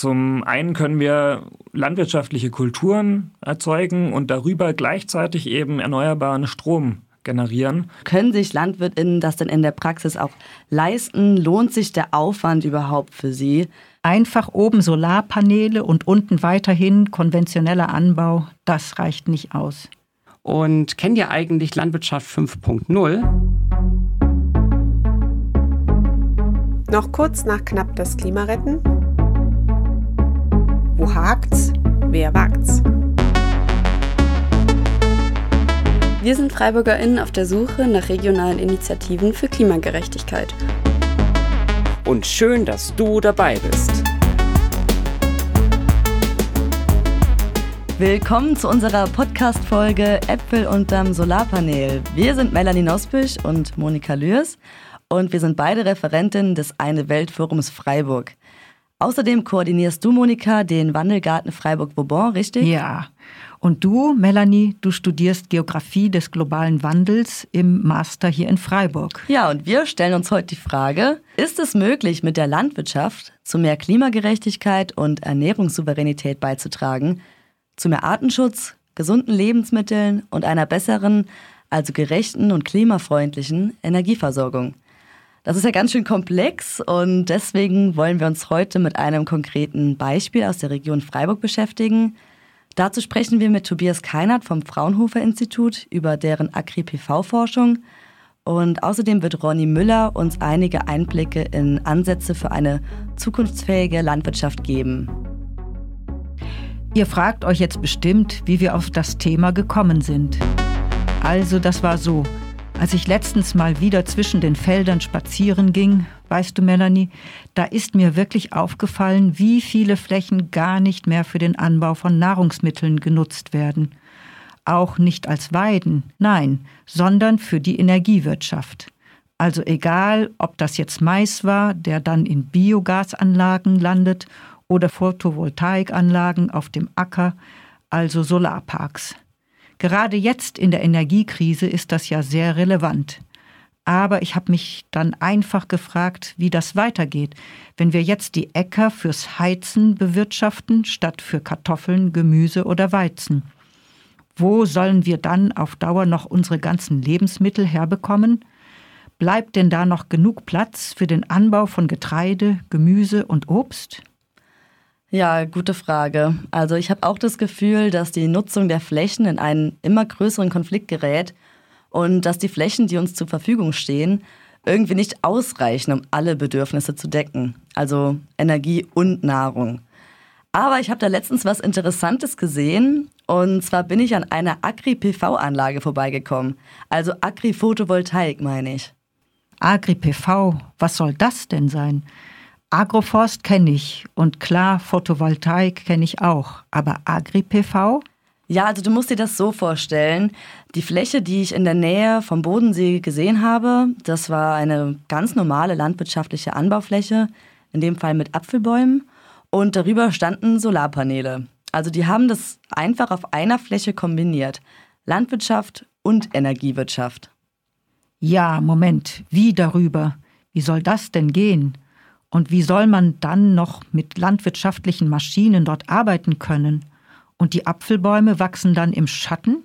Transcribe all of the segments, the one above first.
Zum einen können wir landwirtschaftliche Kulturen erzeugen und darüber gleichzeitig eben erneuerbaren Strom generieren. Können sich Landwirtinnen das denn in der Praxis auch leisten? Lohnt sich der Aufwand überhaupt für sie? Einfach oben Solarpaneele und unten weiterhin konventioneller Anbau, das reicht nicht aus. Und kennt ihr eigentlich Landwirtschaft 5.0? Noch kurz nach knapp das Klima retten? Wo hakt's? Wer wagt's? Wir sind FreiburgerInnen auf der Suche nach regionalen Initiativen für Klimagerechtigkeit. Und schön, dass du dabei bist. Willkommen zu unserer Podcast-Folge Äpfel unterm Solarpanel. Wir sind Melanie Nospisch und Monika Lührs und wir sind beide Referentinnen des Eine Welt Forums Freiburg. Außerdem koordinierst du, Monika, den Wandelgarten Freiburg-Vauban, richtig? Ja. Und du, Melanie, du studierst Geografie des globalen Wandels im Master hier in Freiburg. Ja, und wir stellen uns heute die Frage, ist es möglich, mit der Landwirtschaft zu mehr Klimagerechtigkeit und Ernährungssouveränität beizutragen, zu mehr Artenschutz, gesunden Lebensmitteln und einer besseren, also gerechten und klimafreundlichen Energieversorgung? Das ist ja ganz schön komplex und deswegen wollen wir uns heute mit einem konkreten Beispiel aus der Region Freiburg beschäftigen – Dazu sprechen wir mit Tobias Keinert vom Fraunhofer Institut über deren Agri-PV-Forschung. Und außerdem wird Ronny Müller uns einige Einblicke in Ansätze für eine zukunftsfähige Landwirtschaft geben. Ihr fragt euch jetzt bestimmt, wie wir auf das Thema gekommen sind. Also, das war so. Als ich letztens mal wieder zwischen den Feldern spazieren ging, weißt du, Melanie, da ist mir wirklich aufgefallen, wie viele Flächen gar nicht mehr für den Anbau von Nahrungsmitteln genutzt werden. Auch nicht als Weiden, nein, sondern für die Energiewirtschaft. Also egal, ob das jetzt Mais war, der dann in Biogasanlagen landet, oder Photovoltaikanlagen auf dem Acker, also Solarparks. Gerade jetzt in der Energiekrise ist das ja sehr relevant. Aber ich habe mich dann einfach gefragt, wie das weitergeht, wenn wir jetzt die Äcker fürs Heizen bewirtschaften, statt für Kartoffeln, Gemüse oder Weizen. Wo sollen wir dann auf Dauer noch unsere ganzen Lebensmittel herbekommen? Bleibt denn da noch genug Platz für den Anbau von Getreide, Gemüse und Obst? Ja, gute Frage. Also ich habe auch das Gefühl, dass die Nutzung der Flächen in einen immer größeren Konflikt gerät und dass die Flächen, die uns zur Verfügung stehen, irgendwie nicht ausreichen, um alle Bedürfnisse zu decken, also Energie und Nahrung. Aber ich habe da letztens was Interessantes gesehen und zwar bin ich an einer Agri-PV-Anlage vorbeigekommen, also Agri-Photovoltaik meine ich. Agri-PV, was soll das denn sein? Agroforst kenne ich und klar, Photovoltaik kenne ich auch. Aber Agri-PV? Ja, also du musst dir das so vorstellen. Die Fläche, die ich in der Nähe vom Bodensee gesehen habe, das war eine ganz normale landwirtschaftliche Anbaufläche, in dem Fall mit Apfelbäumen. Und darüber standen Solarpaneele. Also die haben das einfach auf einer Fläche kombiniert. Landwirtschaft und Energiewirtschaft. Ja, Moment, wie darüber? Wie soll das denn gehen? Und wie soll man dann noch mit landwirtschaftlichen Maschinen dort arbeiten können? Und die Apfelbäume wachsen dann im Schatten?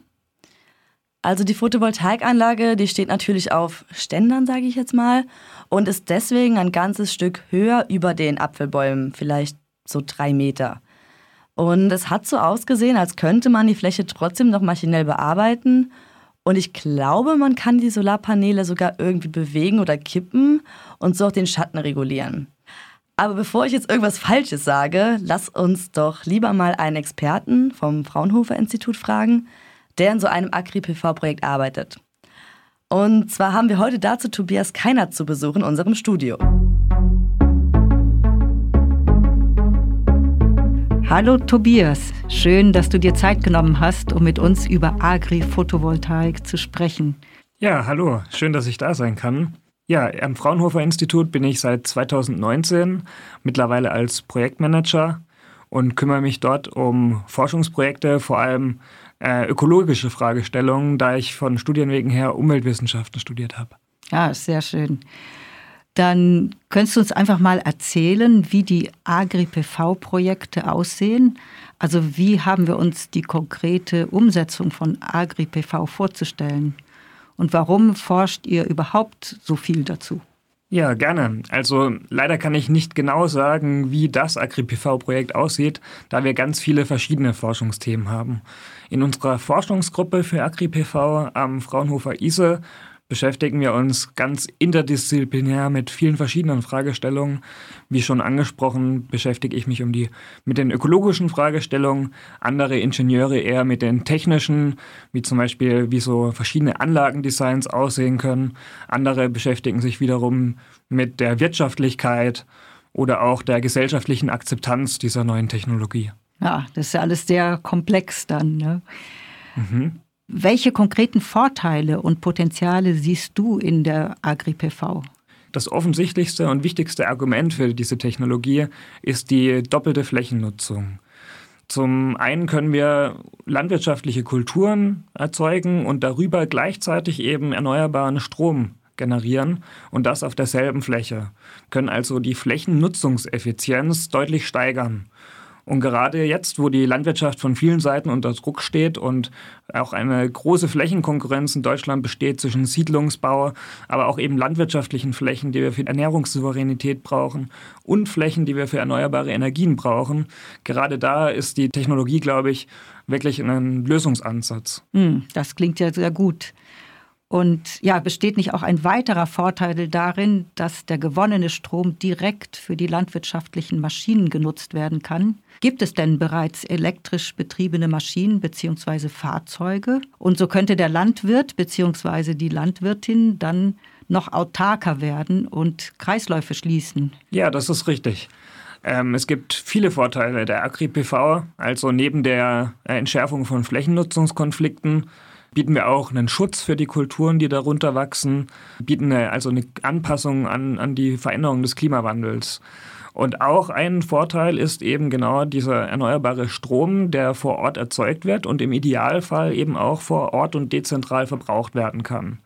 Also die Photovoltaikanlage, die steht natürlich auf Ständern, sage ich jetzt mal, und ist deswegen ein ganzes Stück höher über den Apfelbäumen, vielleicht so drei Meter. Und es hat so ausgesehen, als könnte man die Fläche trotzdem noch maschinell bearbeiten. Und ich glaube, man kann die Solarpaneele sogar irgendwie bewegen oder kippen und so auch den Schatten regulieren. Aber bevor ich jetzt irgendwas Falsches sage, lass uns doch lieber mal einen Experten vom Fraunhofer Institut fragen, der in so einem Agri-PV-Projekt arbeitet. Und zwar haben wir heute dazu Tobias Keinert zu Besuch in unserem Studio. Hallo Tobias, schön, dass du dir Zeit genommen hast, um mit uns über Agri-Photovoltaik zu sprechen. Ja, hallo, schön, dass ich da sein kann. Ja, am Fraunhofer Institut bin ich seit 2019 mittlerweile als Projektmanager und kümmere mich dort um Forschungsprojekte, vor allem äh, ökologische Fragestellungen, da ich von Studienwegen her Umweltwissenschaften studiert habe. Ja, sehr schön. Dann könntest du uns einfach mal erzählen, wie die Agri-PV-Projekte aussehen. Also wie haben wir uns die konkrete Umsetzung von Agri-PV vorzustellen? Und warum forscht ihr überhaupt so viel dazu? Ja, gerne. Also leider kann ich nicht genau sagen, wie das AgriPV-Projekt aussieht, da wir ganz viele verschiedene Forschungsthemen haben. In unserer Forschungsgruppe für AgriPV am Fraunhofer ISE beschäftigen wir uns ganz interdisziplinär mit vielen verschiedenen Fragestellungen. Wie schon angesprochen, beschäftige ich mich um die, mit den ökologischen Fragestellungen, andere Ingenieure eher mit den technischen, wie zum Beispiel, wie so verschiedene Anlagendesigns aussehen können. Andere beschäftigen sich wiederum mit der Wirtschaftlichkeit oder auch der gesellschaftlichen Akzeptanz dieser neuen Technologie. Ja, das ist ja alles sehr komplex dann. Ne? Mhm. Welche konkreten Vorteile und Potenziale siehst du in der AgriPV? Das offensichtlichste und wichtigste Argument für diese Technologie ist die doppelte Flächennutzung. Zum einen können wir landwirtschaftliche Kulturen erzeugen und darüber gleichzeitig eben erneuerbaren Strom generieren und das auf derselben Fläche, können also die Flächennutzungseffizienz deutlich steigern. Und gerade jetzt, wo die Landwirtschaft von vielen Seiten unter Druck steht und auch eine große Flächenkonkurrenz in Deutschland besteht zwischen Siedlungsbau, aber auch eben landwirtschaftlichen Flächen, die wir für Ernährungssouveränität brauchen und Flächen, die wir für erneuerbare Energien brauchen, gerade da ist die Technologie, glaube ich, wirklich ein Lösungsansatz. Hm, das klingt ja sehr gut. Und ja, besteht nicht auch ein weiterer Vorteil darin, dass der gewonnene Strom direkt für die landwirtschaftlichen Maschinen genutzt werden kann? Gibt es denn bereits elektrisch betriebene Maschinen bzw. Fahrzeuge? Und so könnte der Landwirt bzw. die Landwirtin dann noch autarker werden und Kreisläufe schließen. Ja, das ist richtig. Ähm, es gibt viele Vorteile der Agri-PV, also neben der Entschärfung von Flächennutzungskonflikten bieten wir auch einen Schutz für die Kulturen, die darunter wachsen, bieten eine, also eine Anpassung an, an die Veränderung des Klimawandels. Und auch ein Vorteil ist eben genau dieser erneuerbare Strom, der vor Ort erzeugt wird und im Idealfall eben auch vor Ort und dezentral verbraucht werden kann.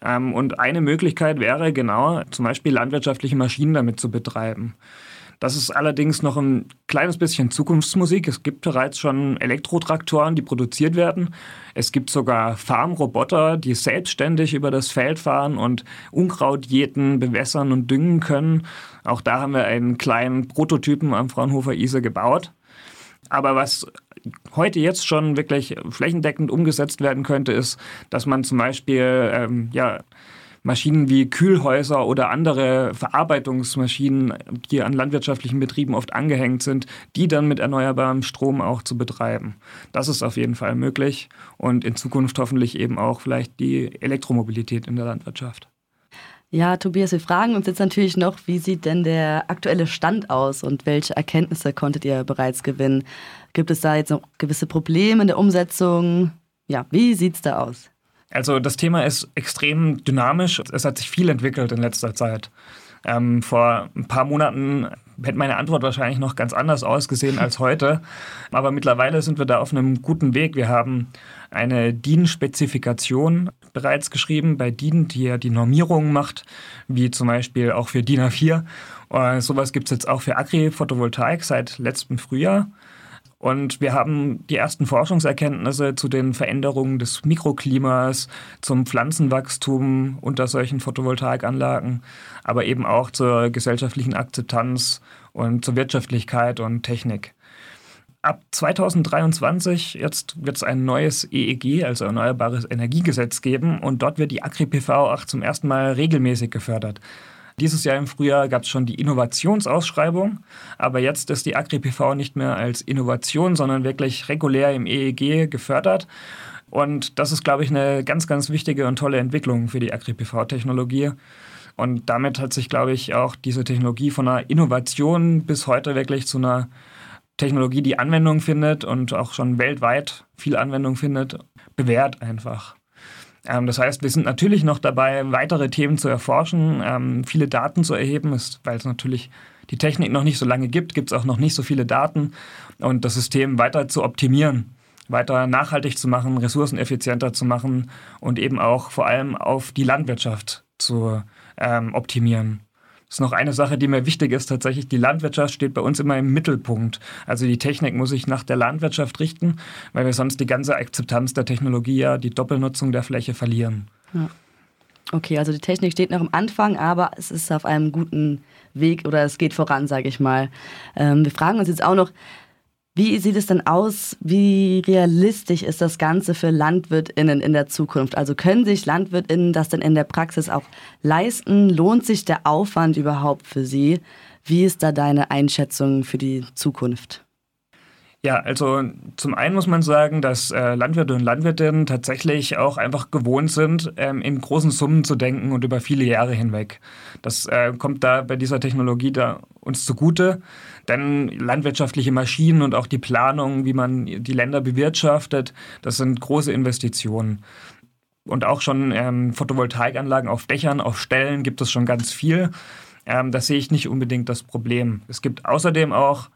Ähm, und eine Möglichkeit wäre genau zum Beispiel landwirtschaftliche Maschinen damit zu betreiben. Das ist allerdings noch ein kleines bisschen Zukunftsmusik. Es gibt bereits schon Elektrotraktoren, die produziert werden. Es gibt sogar Farmroboter, die selbstständig über das Feld fahren und Unkraut jäten, bewässern und düngen können. Auch da haben wir einen kleinen Prototypen am Fraunhofer ISE gebaut. Aber was heute jetzt schon wirklich flächendeckend umgesetzt werden könnte, ist, dass man zum Beispiel ähm, ja, Maschinen wie Kühlhäuser oder andere Verarbeitungsmaschinen, die an landwirtschaftlichen Betrieben oft angehängt sind, die dann mit erneuerbarem Strom auch zu betreiben. Das ist auf jeden Fall möglich und in Zukunft hoffentlich eben auch vielleicht die Elektromobilität in der Landwirtschaft. Ja, Tobias, wir fragen uns jetzt natürlich noch, wie sieht denn der aktuelle Stand aus und welche Erkenntnisse konntet ihr bereits gewinnen? Gibt es da jetzt noch gewisse Probleme in der Umsetzung? Ja, wie sieht es da aus? Also das Thema ist extrem dynamisch. Es hat sich viel entwickelt in letzter Zeit. Ähm, vor ein paar Monaten hätte meine Antwort wahrscheinlich noch ganz anders ausgesehen als heute. Aber mittlerweile sind wir da auf einem guten Weg. Wir haben eine DIN-Spezifikation bereits geschrieben bei DIN, die ja die Normierungen macht, wie zum Beispiel auch für DIN A4. Und sowas gibt es jetzt auch für Agri-Photovoltaik seit letztem Frühjahr. Und wir haben die ersten Forschungserkenntnisse zu den Veränderungen des Mikroklimas, zum Pflanzenwachstum unter solchen Photovoltaikanlagen, aber eben auch zur gesellschaftlichen Akzeptanz und zur Wirtschaftlichkeit und Technik. Ab 2023 jetzt wird es ein neues EEG, also Erneuerbares Energiegesetz geben und dort wird die Agri-PV auch zum ersten Mal regelmäßig gefördert. Dieses Jahr im Frühjahr gab es schon die Innovationsausschreibung, aber jetzt ist die AgriPV nicht mehr als Innovation, sondern wirklich regulär im EEG gefördert. Und das ist, glaube ich, eine ganz, ganz wichtige und tolle Entwicklung für die AgriPV-Technologie. Und damit hat sich, glaube ich, auch diese Technologie von einer Innovation bis heute wirklich zu einer Technologie, die Anwendung findet und auch schon weltweit viel Anwendung findet, bewährt einfach. Ähm, das heißt, wir sind natürlich noch dabei, weitere Themen zu erforschen, ähm, viele Daten zu erheben, weil es natürlich die Technik noch nicht so lange gibt, gibt es auch noch nicht so viele Daten und das System weiter zu optimieren, weiter nachhaltig zu machen, ressourceneffizienter zu machen und eben auch vor allem auf die Landwirtschaft zu ähm, optimieren. Ist noch eine Sache, die mir wichtig ist. Tatsächlich, die Landwirtschaft steht bei uns immer im Mittelpunkt. Also die Technik muss sich nach der Landwirtschaft richten, weil wir sonst die ganze Akzeptanz der Technologie, ja, die Doppelnutzung der Fläche verlieren. Ja. Okay, also die Technik steht noch am Anfang, aber es ist auf einem guten Weg oder es geht voran, sage ich mal. Ähm, wir fragen uns jetzt auch noch, wie sieht es denn aus? Wie realistisch ist das Ganze für LandwirtInnen in der Zukunft? Also können sich LandwirtInnen das denn in der Praxis auch leisten? Lohnt sich der Aufwand überhaupt für sie? Wie ist da deine Einschätzung für die Zukunft? Ja, also zum einen muss man sagen, dass äh, Landwirte und Landwirtinnen tatsächlich auch einfach gewohnt sind, ähm, in großen Summen zu denken und über viele Jahre hinweg. Das äh, kommt da bei dieser Technologie da uns zugute, denn landwirtschaftliche Maschinen und auch die Planung, wie man die Länder bewirtschaftet, das sind große Investitionen. Und auch schon ähm, Photovoltaikanlagen auf Dächern, auf Ställen gibt es schon ganz viel. Ähm, da sehe ich nicht unbedingt das Problem. Es gibt außerdem auch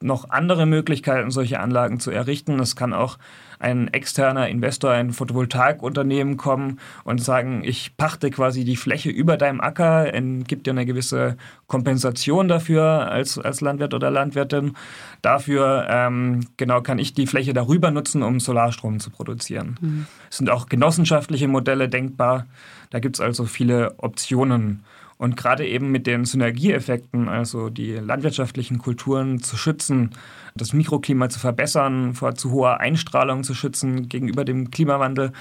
noch andere Möglichkeiten, solche Anlagen zu errichten. Es kann auch ein externer Investor, ein Photovoltaikunternehmen kommen und sagen, ich pachte quasi die Fläche über deinem Acker, gibt dir eine gewisse Kompensation dafür als, als Landwirt oder Landwirtin. Dafür ähm, genau kann ich die Fläche darüber nutzen, um Solarstrom zu produzieren. Mhm. Es sind auch genossenschaftliche Modelle denkbar. Da gibt es also viele Optionen. Und gerade eben mit den Synergieeffekten, also die landwirtschaftlichen Kulturen zu schützen, das Mikroklima zu verbessern, vor zu hoher Einstrahlung zu schützen gegenüber dem Klimawandel,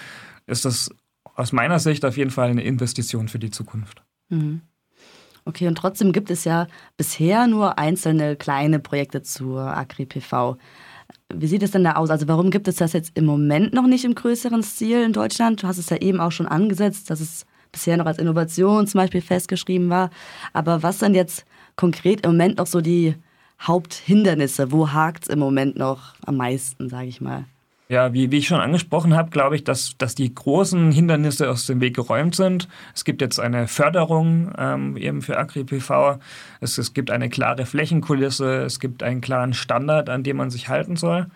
ist das aus meiner Sicht auf jeden Fall eine Investition für die Zukunft. Mhm. Okay, und trotzdem gibt es ja bisher nur einzelne kleine Projekte zur Agri-PV. Wie sieht es denn da aus? Also warum gibt es das jetzt im Moment noch nicht im größeren Stil in Deutschland? Du hast es ja eben auch schon angesetzt, dass es bisher noch als Innovation zum Beispiel festgeschrieben war. Aber was sind jetzt konkret im Moment noch so die Haupthindernisse? Wo hakt es im Moment noch am meisten, sage ich mal? Ja, wie, wie ich schon angesprochen habe, glaube ich, dass, dass die großen Hindernisse aus dem Weg geräumt sind. Es gibt jetzt eine Förderung ähm, eben für Agri-PV. Es, es gibt eine klare Flächenkulisse. Es gibt einen klaren Standard, an dem man sich halten soll.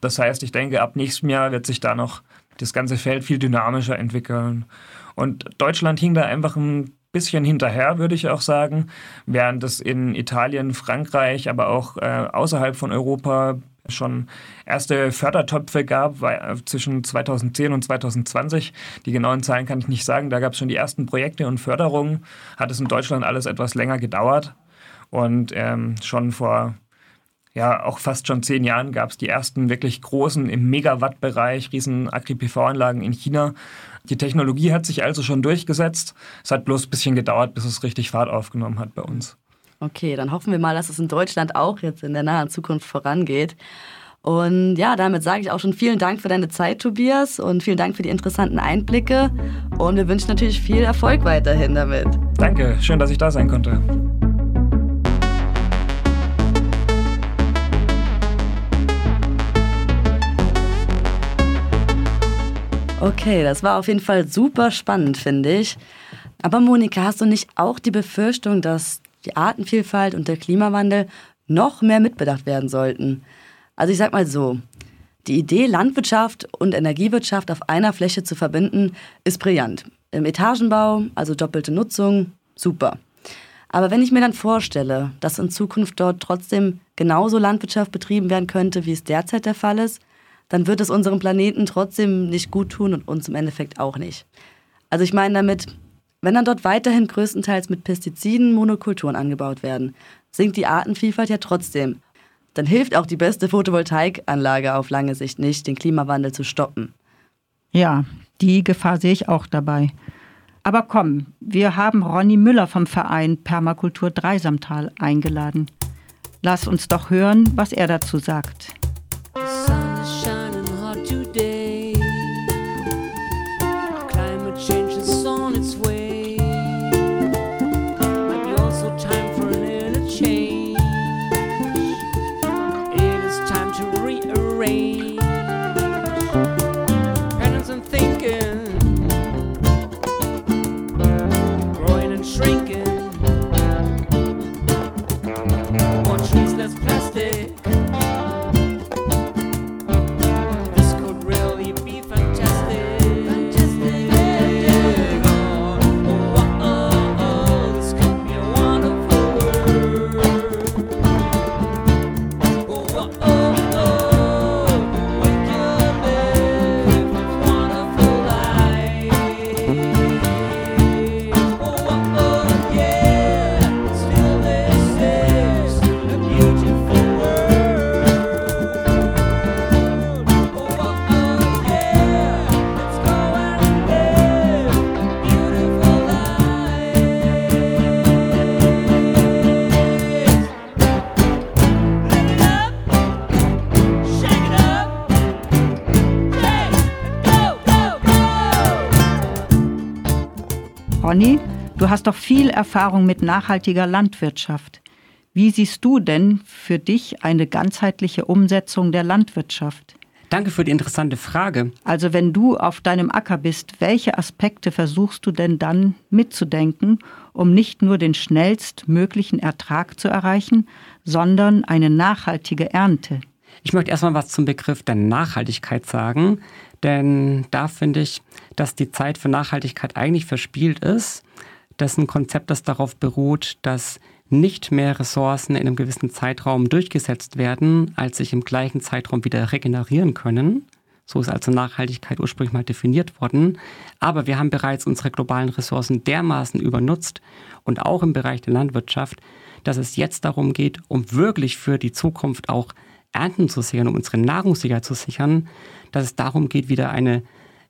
Das heißt, ich denke, ab nächstem Jahr wird sich da noch das ganze Feld viel dynamischer entwickeln. Und Deutschland hing da einfach ein bisschen hinterher, würde ich auch sagen, während es in Italien, Frankreich, aber auch äh, außerhalb von Europa schon erste Fördertöpfe gab äh, zwischen 2010 und 2020. Die genauen Zahlen kann ich nicht sagen. Da gab es schon die ersten Projekte und Förderungen. Hat es in Deutschland alles etwas länger gedauert. Und ähm, schon vor ja, auch fast schon zehn Jahren gab es die ersten wirklich großen im Megawatt-Bereich, riesen Agri-PV-Anlagen in China. Die Technologie hat sich also schon durchgesetzt. Es hat bloß ein bisschen gedauert, bis es richtig Fahrt aufgenommen hat bei uns. Okay, dann hoffen wir mal, dass es in Deutschland auch jetzt in der nahen Zukunft vorangeht. Und ja, damit sage ich auch schon vielen Dank für deine Zeit, Tobias, und vielen Dank für die interessanten Einblicke. Und wir wünschen natürlich viel Erfolg weiterhin damit. Danke, schön, dass ich da sein konnte. Okay, das war auf jeden Fall super spannend, finde ich. Aber Monika, hast du nicht auch die Befürchtung, dass die Artenvielfalt und der Klimawandel noch mehr mitbedacht werden sollten? Also ich sag mal so, die Idee, Landwirtschaft und Energiewirtschaft auf einer Fläche zu verbinden, ist brillant. Im Etagenbau, also doppelte Nutzung, super. Aber wenn ich mir dann vorstelle, dass in Zukunft dort trotzdem genauso Landwirtschaft betrieben werden könnte, wie es derzeit der Fall ist, dann wird es unserem Planeten trotzdem nicht gut tun und uns im Endeffekt auch nicht. Also ich meine damit, wenn dann dort weiterhin größtenteils mit Pestiziden Monokulturen angebaut werden, sinkt die Artenvielfalt ja trotzdem. Dann hilft auch die beste Photovoltaikanlage auf lange Sicht nicht, den Klimawandel zu stoppen. Ja, die Gefahr sehe ich auch dabei. Aber komm, wir haben Ronny Müller vom Verein Permakultur Dreisamtal eingeladen. Lass uns doch hören, was er dazu sagt. Conny, du hast doch viel Erfahrung mit nachhaltiger Landwirtschaft. Wie siehst du denn für dich eine ganzheitliche Umsetzung der Landwirtschaft? Danke für die interessante Frage. Also wenn du auf deinem Acker bist, welche Aspekte versuchst du denn dann mitzudenken, um nicht nur den schnellstmöglichen Ertrag zu erreichen, sondern eine nachhaltige Ernte? Ich möchte erstmal was zum Begriff der Nachhaltigkeit sagen, denn da finde ich, dass die Zeit für Nachhaltigkeit eigentlich verspielt ist. Das ist ein Konzept, das darauf beruht, dass nicht mehr Ressourcen in einem gewissen Zeitraum durchgesetzt werden, als sich im gleichen Zeitraum wieder regenerieren können. So ist also Nachhaltigkeit ursprünglich mal definiert worden. Aber wir haben bereits unsere globalen Ressourcen dermaßen übernutzt und auch im Bereich der Landwirtschaft, dass es jetzt darum geht, um wirklich für die Zukunft auch Ernten zu sichern, um unsere Nahrungssicherheit zu sichern, dass es darum geht, wieder eine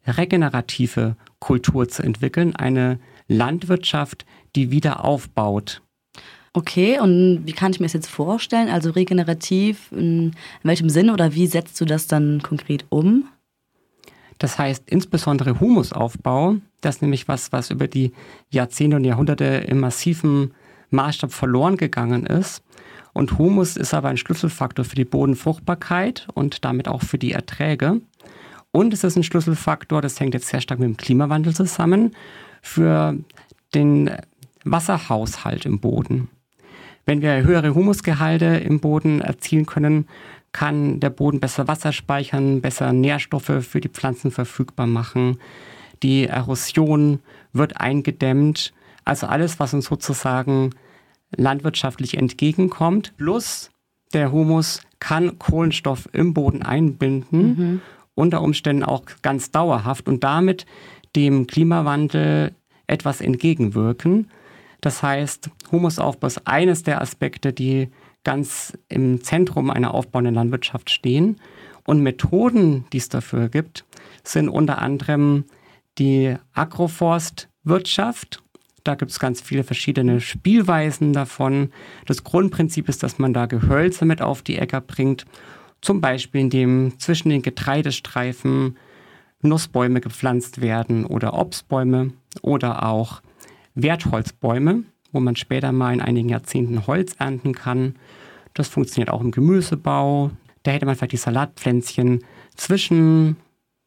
regenerative Kultur zu entwickeln, eine Landwirtschaft, die wieder aufbaut. Okay, und wie kann ich mir das jetzt vorstellen? Also regenerativ, in, welchem Sinne oder wie setzt du das dann konkret um? Das heißt insbesondere Humusaufbau, das ist nämlich was, was über die Jahrzehnte und Jahrhunderte im massiven Maßstab verloren gegangen ist. Und Humus ist aber ein Schlüsselfaktor für die Bodenfruchtbarkeit und damit auch für die Erträge. Und es ist ein Schlüsselfaktor, das hängt jetzt sehr stark mit dem Klimawandel zusammen, für den Wasserhaushalt im Boden. Wenn wir höhere Humusgehalte im Boden erzielen können, kann der Boden besser Wasser speichern, besser Nährstoffe für die Pflanzen verfügbar machen. Die Erosion wird eingedämmt. Also alles, was uns sozusagen landwirtschaftlich entgegenkommt. Plus der Humus kann Kohlenstoff im Boden einbinden, mhm. Unter Umständen auch ganz dauerhaft und damit dem Klimawandel etwas entgegenwirken. Das heißt, Humusaufbau ist eines der Aspekte, die ganz im Zentrum einer aufbauenden Landwirtschaft stehen. Und Methoden, die es dafür gibt, sind unter anderem die Agroforstwirtschaft. Da gibt es ganz viele verschiedene Spielweisen davon. Das Grundprinzip ist, dass man da Gehölze mit auf die Äcker bringt. Zum Beispiel, indem zwischen den Getreidestreifen Nussbäume gepflanzt werden oder Obstbäume oder auch Wertholzbäume, wo man später mal in einigen Jahrzehnten Holz ernten kann. Das funktioniert auch im Gemüsebau. Da hätte man vielleicht die Salatpflänzchen zwischen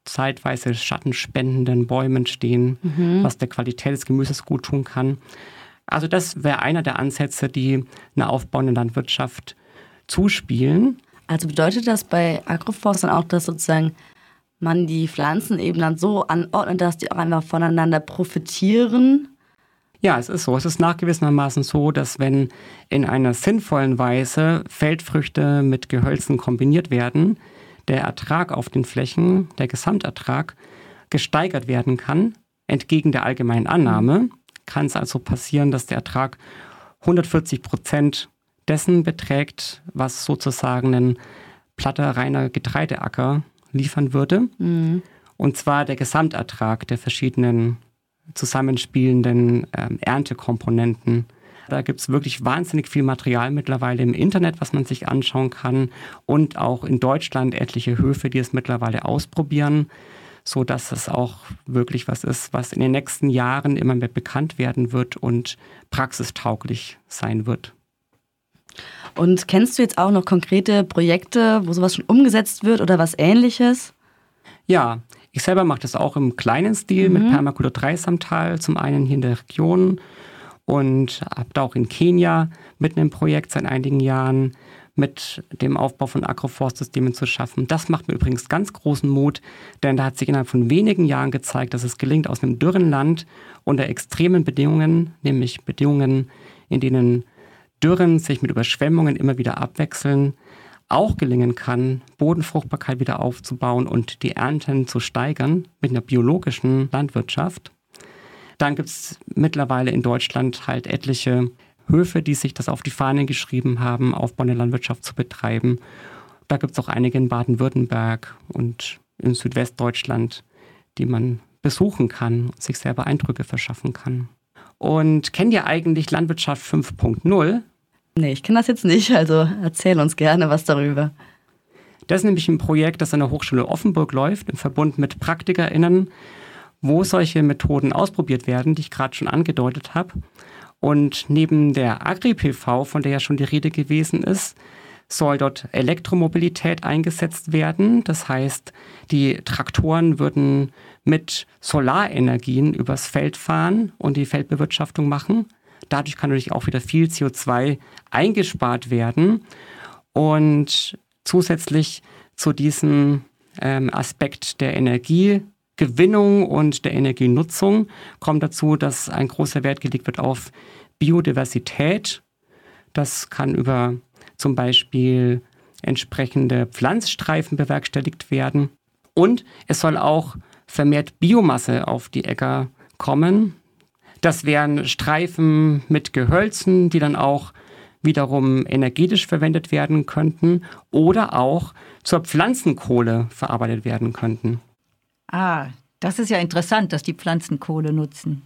zeitweise schattenspendenden Bäumen stehen, mhm. was der Qualität des Gemüses gut tun kann. Also das wäre einer der Ansätze, die einer aufbauenden Landwirtschaft zuspielen. Also bedeutet das bei Agroforst dann auch, dass sozusagen man die Pflanzen eben dann so anordnet, dass die auch einfach voneinander profitieren ja, es ist so. Es ist nachgewiesenermaßen so, dass wenn in einer sinnvollen Weise Feldfrüchte mit Gehölzen kombiniert werden, der Ertrag auf den Flächen, der Gesamtertrag, gesteigert werden kann. Entgegen der allgemeinen Annahme kann es also passieren, dass der Ertrag 140 Prozent dessen beträgt, was sozusagen ein platter, reiner Getreideacker liefern würde. Mhm. Und zwar der Gesamtertrag der verschiedenen zusammenspielenden ähm, Erntekomponenten. Da gibt es wirklich wahnsinnig viel Material mittlerweile im Internet, was man sich anschauen kann. Und auch in Deutschland etliche Höfe, die es mittlerweile ausprobieren, so dass es auch wirklich was ist, was in den nächsten Jahren immer mehr bekannt werden wird und praxistauglich sein wird. Und kennst du jetzt auch noch konkrete Projekte, wo sowas schon umgesetzt wird oder was ähnliches? Ja, ich selber mache das auch im kleinen Stil mhm. mit Permakultur Dreisamtal, zum einen hier in der Region und habe da auch in Kenia mit einem Projekt seit einigen Jahren mit dem Aufbau von Agroforstsystemen zu schaffen. Das macht mir übrigens ganz großen Mut, denn da hat sich innerhalb von wenigen Jahren gezeigt, dass es gelingt, aus einem dürren Land unter extremen Bedingungen, nämlich Bedingungen, in denen Dürren sich mit Überschwemmungen immer wieder abwechseln, auch gelingen kann, Bodenfruchtbarkeit wieder aufzubauen und die Ernten zu steigern mit einer biologischen Landwirtschaft. Dann gibt es mittlerweile in Deutschland halt etliche Höfe, die sich das auf die Fahnen geschrieben haben, aufbauende Landwirtschaft zu betreiben. Da gibt es auch einige in Baden-Württemberg und in Südwestdeutschland, die man besuchen kann und sich selber Eindrücke verschaffen kann. Und kennt ihr eigentlich Landwirtschaft 5.0? Nee, ich kenne das jetzt nicht, also erzähl uns gerne was darüber. Das ist nämlich ein Projekt, das an der Hochschule Offenburg läuft, im Verbund mit PraktikerInnen, wo solche Methoden ausprobiert werden, die ich gerade schon angedeutet habe. Und neben der Agri-PV, von der ja schon die Rede gewesen ist, soll dort Elektromobilität eingesetzt werden. Das heißt, die Traktoren würden mit Solarenergien übers Feld fahren und die Feldbewirtschaftung machen. Dadurch kann natürlich auch wieder viel CO2 eingespart werden. Und zusätzlich zu diesem ähm, Aspekt der Energiegewinnung und der Energienutzung kommt dazu, dass ein großer Wert gelegt wird auf Biodiversität. Das kann über zum Beispiel entsprechende Pflanzstreifen bewerkstelligt werden. Und es soll auch vermehrt Biomasse auf die Äcker kommen. Das wären Streifen mit Gehölzen, die dann auch wiederum energetisch verwendet werden könnten oder auch zur Pflanzenkohle verarbeitet werden könnten. Ah, das ist ja interessant, dass die Pflanzenkohle nutzen.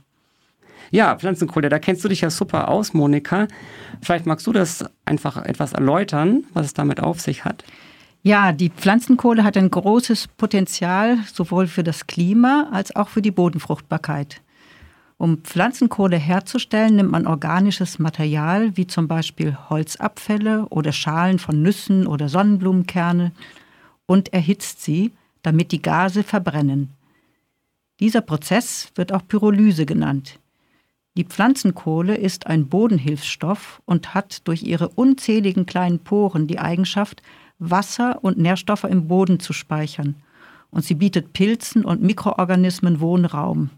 Ja, Pflanzenkohle, da kennst du dich ja super aus, Monika. Vielleicht magst du das einfach etwas erläutern, was es damit auf sich hat. Ja, die Pflanzenkohle hat ein großes Potenzial sowohl für das Klima als auch für die Bodenfruchtbarkeit. Um Pflanzenkohle herzustellen, nimmt man organisches Material wie zum Beispiel Holzabfälle oder Schalen von Nüssen oder Sonnenblumenkerne und erhitzt sie, damit die Gase verbrennen. Dieser Prozess wird auch Pyrolyse genannt. Die Pflanzenkohle ist ein Bodenhilfsstoff und hat durch ihre unzähligen kleinen Poren die Eigenschaft, Wasser und Nährstoffe im Boden zu speichern. Und sie bietet Pilzen und Mikroorganismen Wohnraum,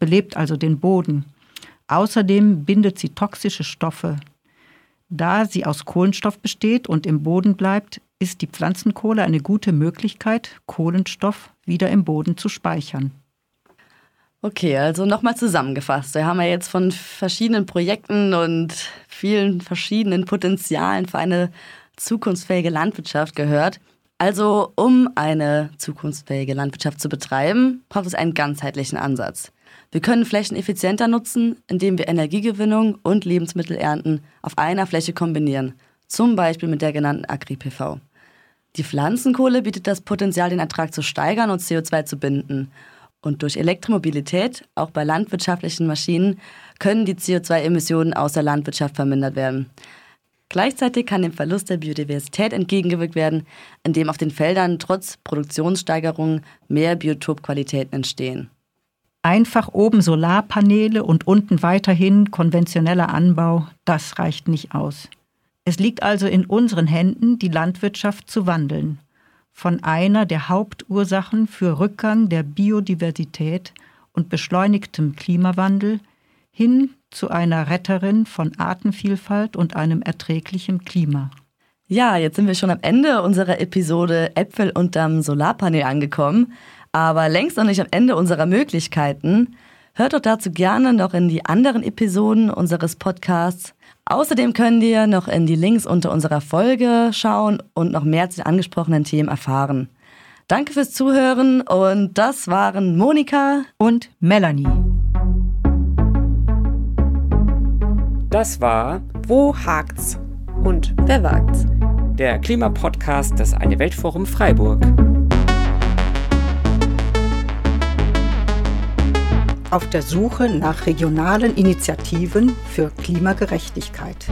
belebt also den Boden. Außerdem bindet sie toxische Stoffe. Da sie aus Kohlenstoff besteht und im Boden bleibt, ist die Pflanzenkohle eine gute Möglichkeit, Kohlenstoff wieder im Boden zu speichern. Okay, also nochmal zusammengefasst. Wir haben ja jetzt von verschiedenen Projekten und vielen verschiedenen Potenzialen für eine zukunftsfähige Landwirtschaft gehört. Also um eine zukunftsfähige Landwirtschaft zu betreiben, braucht es einen ganzheitlichen Ansatz. Wir können Flächen effizienter nutzen, indem wir Energiegewinnung und Lebensmittelernten auf einer Fläche kombinieren, zum Beispiel mit der genannten Agri-PV. Die Pflanzenkohle bietet das Potenzial, den Ertrag zu steigern und CO2 zu binden und durch Elektromobilität, auch bei landwirtschaftlichen Maschinen, können die CO2-Emissionen aus der Landwirtschaft vermindert werden. Gleichzeitig kann dem Verlust der Biodiversität entgegengewirkt werden, indem auf den Feldern trotz Produktionssteigerungen mehr Biotopqualitäten entstehen. Einfach oben Solarpaneele und unten weiterhin konventioneller Anbau, das reicht nicht aus. Es liegt also in unseren Händen, die Landwirtschaft zu wandeln von einer der Hauptursachen für Rückgang der Biodiversität und beschleunigtem Klimawandel hin zu einer Retterin von Artenvielfalt und einem erträglichen Klima. Ja, jetzt sind wir schon am Ende unserer Episode Äpfel unterm Solarpanel angekommen, aber längst noch nicht am Ende unserer Möglichkeiten. Hört doch dazu gerne noch in die anderen Episoden unseres Podcasts Außerdem könnt ihr noch in die Links unter unserer Folge schauen und noch mehr zu den angesprochenen Themen erfahren. Danke fürs Zuhören und das waren Monika und Melanie. Das war Wo hakt's? Und wer wagt's? Der Klimapodcast des Eine Weltforum Freiburg. Auf der Suche nach regionalen Initiativen für Klimagerechtigkeit.